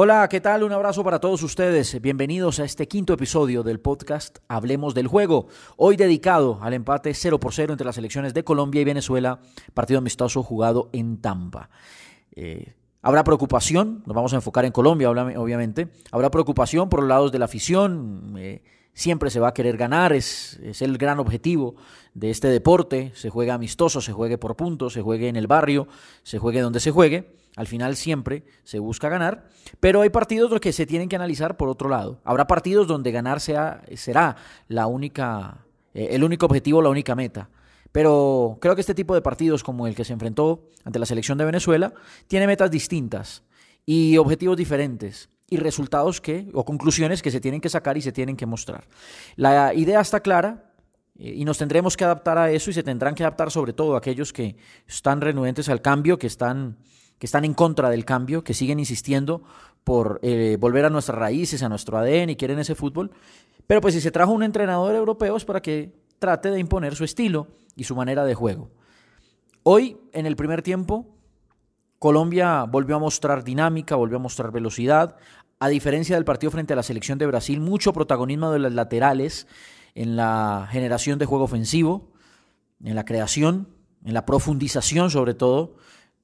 Hola, ¿qué tal? Un abrazo para todos ustedes. Bienvenidos a este quinto episodio del podcast Hablemos del Juego. Hoy dedicado al empate 0 por 0 entre las selecciones de Colombia y Venezuela, partido amistoso jugado en Tampa. Eh, habrá preocupación, nos vamos a enfocar en Colombia, obviamente. Habrá preocupación por los lados de la afición. Eh, siempre se va a querer ganar, es, es, el gran objetivo de este deporte. Se juega amistoso, se juegue por puntos, se juegue en el barrio, se juegue donde se juegue. Al final siempre se busca ganar, pero hay partidos que se tienen que analizar por otro lado. Habrá partidos donde ganar sea, será la única, eh, el único objetivo, la única meta. Pero creo que este tipo de partidos como el que se enfrentó ante la selección de Venezuela tiene metas distintas y objetivos diferentes y resultados que o conclusiones que se tienen que sacar y se tienen que mostrar. La idea está clara eh, y nos tendremos que adaptar a eso y se tendrán que adaptar sobre todo aquellos que están renuentes al cambio, que están que están en contra del cambio, que siguen insistiendo por eh, volver a nuestras raíces, a nuestro ADN y quieren ese fútbol. Pero pues si se trajo un entrenador europeo es para que trate de imponer su estilo y su manera de juego. Hoy, en el primer tiempo, Colombia volvió a mostrar dinámica, volvió a mostrar velocidad. A diferencia del partido frente a la selección de Brasil, mucho protagonismo de las laterales en la generación de juego ofensivo, en la creación, en la profundización sobre todo.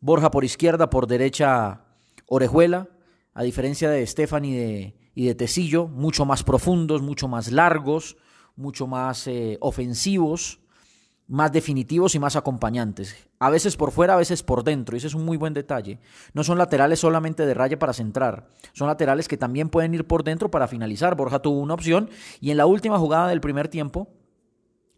Borja por izquierda, por derecha Orejuela, a diferencia de Estefan y de, y Tecillo, mucho más profundos, mucho más largos, mucho más eh, ofensivos, más definitivos y más acompañantes. A veces por fuera, a veces por dentro, y ese es un muy buen detalle. No son laterales solamente de raya para centrar, son laterales que también pueden ir por dentro para finalizar. Borja tuvo una opción y en la última jugada del primer tiempo,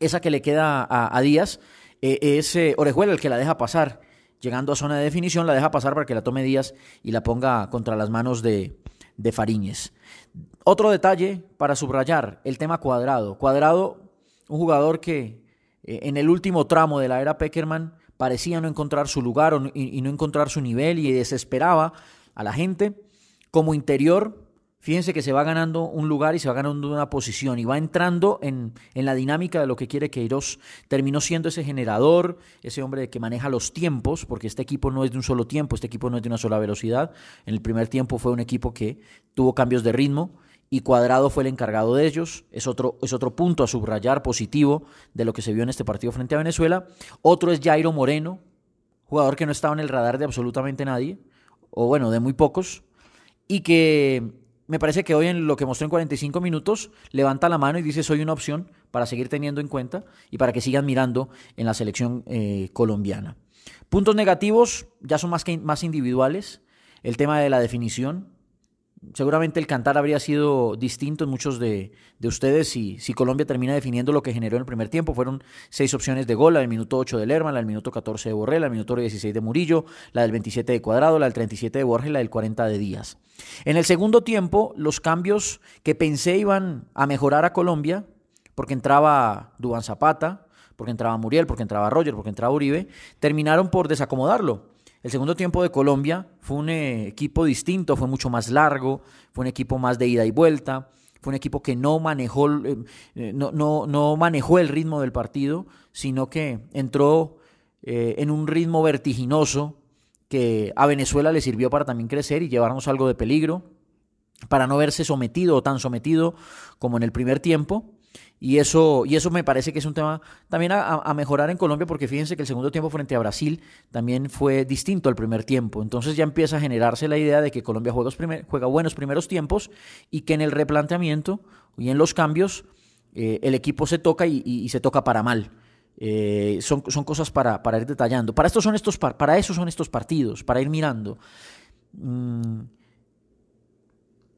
esa que le queda a, Díaz, eh, es eh, Orejuela el que la deja pasar llegando a zona de definición, la deja pasar para que la tome Díaz y la ponga contra las manos de, de Fariñez. Otro detalle para subrayar, el tema cuadrado. Cuadrado, un jugador que eh, en el último tramo de la era Peckerman parecía no encontrar su lugar y no encontrar su nivel y desesperaba a la gente. Como interior, Fíjense que se va ganando un lugar y se va ganando una posición y va entrando en, la dinámica de lo que quiere Queiroz. Terminó siendo ese generador, ese hombre que maneja los tiempos, porque este equipo no es de un solo tiempo, este equipo no es de una sola velocidad. En el primer tiempo fue un equipo que tuvo cambios de ritmo y Cuadrado fue el encargado de ellos. Es otro, es otro punto a subrayar positivo de lo que se vio en este partido frente a Venezuela. Otro es Jairo Moreno, jugador que no estaba en el radar de absolutamente nadie, o bueno, de muy pocos, y que me parece que hoy en lo que mostró en 45 minutos levanta la mano y dice soy una opción para seguir teniendo en cuenta y para que sigan mirando en la selección eh, colombiana. Puntos negativos ya son más, que, más individuales. El tema de la definición, seguramente el cantar habría sido distinto en muchos de, ustedes si, si, Colombia termina definiendo lo que generó en el primer tiempo. Fueron seis opciones de gol, la del minuto 8 de Lerma, la del minuto 14 de Borrell, la del minuto 16 de Murillo, la del 27 de Cuadrado, la del 37 de Borges la del 40 de Díaz. En el segundo tiempo, los cambios que pensé iban a mejorar a Colombia, porque entraba Dubán Zapata, porque entraba Muriel, porque entraba Roger, porque entraba Uribe, terminaron por desacomodarlo. El segundo tiempo de Colombia fue un eh, equipo distinto, fue mucho más largo, fue un equipo más de ida y vuelta, fue un equipo que no manejó, eh, eh, no, no, manejó el ritmo del partido, sino que entró en un ritmo vertiginoso que a Venezuela le sirvió para también crecer y llevarnos algo de peligro, para no verse sometido o tan sometido como en el primer tiempo. Y eso, y eso me parece que es un tema también a, mejorar en Colombia, porque fíjense que el segundo tiempo frente a Brasil también fue distinto al primer tiempo. Entonces ya empieza a generarse la idea de que Colombia juega, buenos primeros tiempos y que en el replanteamiento y en los cambios eh, el equipo se toca y, se toca para mal. Eh, son, son, cosas para, para, ir detallando. Para, estos son estos, para eso son estos partidos, para ir mirando. Mm,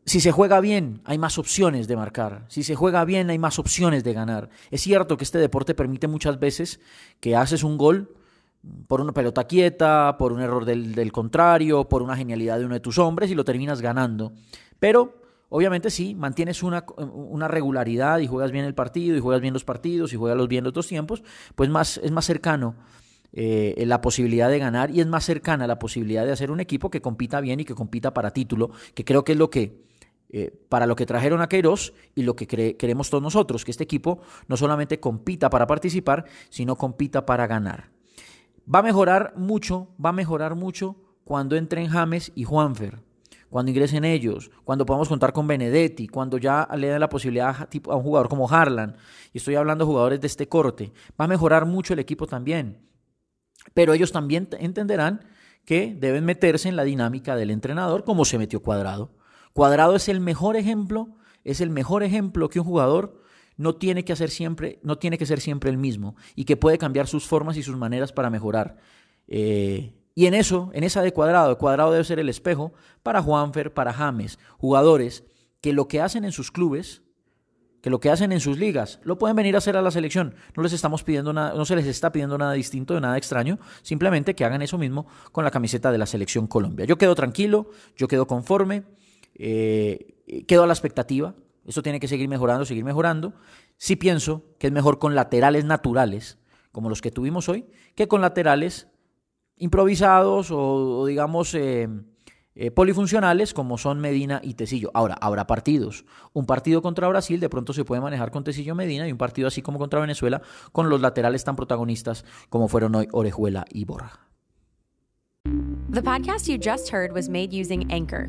si se juega bien, hay más opciones de marcar. Si se juega bien, hay más opciones de ganar. Es cierto que este deporte permite muchas veces que haces un gol por una pelota quieta, por un error del, contrario, por una genialidad de uno de tus hombres y lo terminas ganando. Pero obviamente sí, mantienes una, una, regularidad y juegas bien el partido y juegas bien los partidos y juegas bien los dos tiempos, pues más, es más cercano eh, la posibilidad de ganar y es más cercana la posibilidad de hacer un equipo que compita bien y que compita para título, que creo que es lo que eh, para lo que trajeron a Queiroz y lo que queremos todos nosotros, que este equipo no solamente compita para participar, sino compita para ganar. Va a mejorar mucho, va a mejorar mucho cuando entren James y Juanfer. cuando ingresen ellos, cuando podamos contar con Benedetti, cuando ya le den la posibilidad a un jugador como Harlan, y estoy hablando de jugadores de este corte, va a mejorar mucho el equipo también. Pero ellos también entenderán que deben meterse en la dinámica del entrenador como se metió Cuadrado. Cuadrado es el mejor ejemplo, es el mejor ejemplo que un jugador no tiene que hacer siempre, no tiene que ser siempre el mismo y que puede cambiar sus formas y sus maneras para mejorar. Eh, y en eso, en esa de cuadrado, cuadrado debe ser el espejo para Juanfer, para James, jugadores que lo que hacen en sus clubes, que lo que hacen en sus ligas, lo pueden venir a hacer a la selección. No les estamos pidiendo nada, no se les está pidiendo nada distinto, nada extraño, simplemente que hagan eso mismo con la camiseta de la selección Colombia. Yo quedo tranquilo, yo quedo conforme, eh, a la expectativa. Eso tiene que seguir mejorando, seguir mejorando. Sí pienso que es mejor con laterales naturales, como los que tuvimos hoy, que con laterales improvisados o, digamos eh, eh, polifuncionales como son Medina y Tecillo. Ahora, habrá partidos. Un partido contra Brasil de pronto se puede manejar con Tecillo Medina y un partido así como contra Venezuela con los laterales tan protagonistas como fueron hoy Orejuela y Borja. The podcast you just heard was made using Anchor.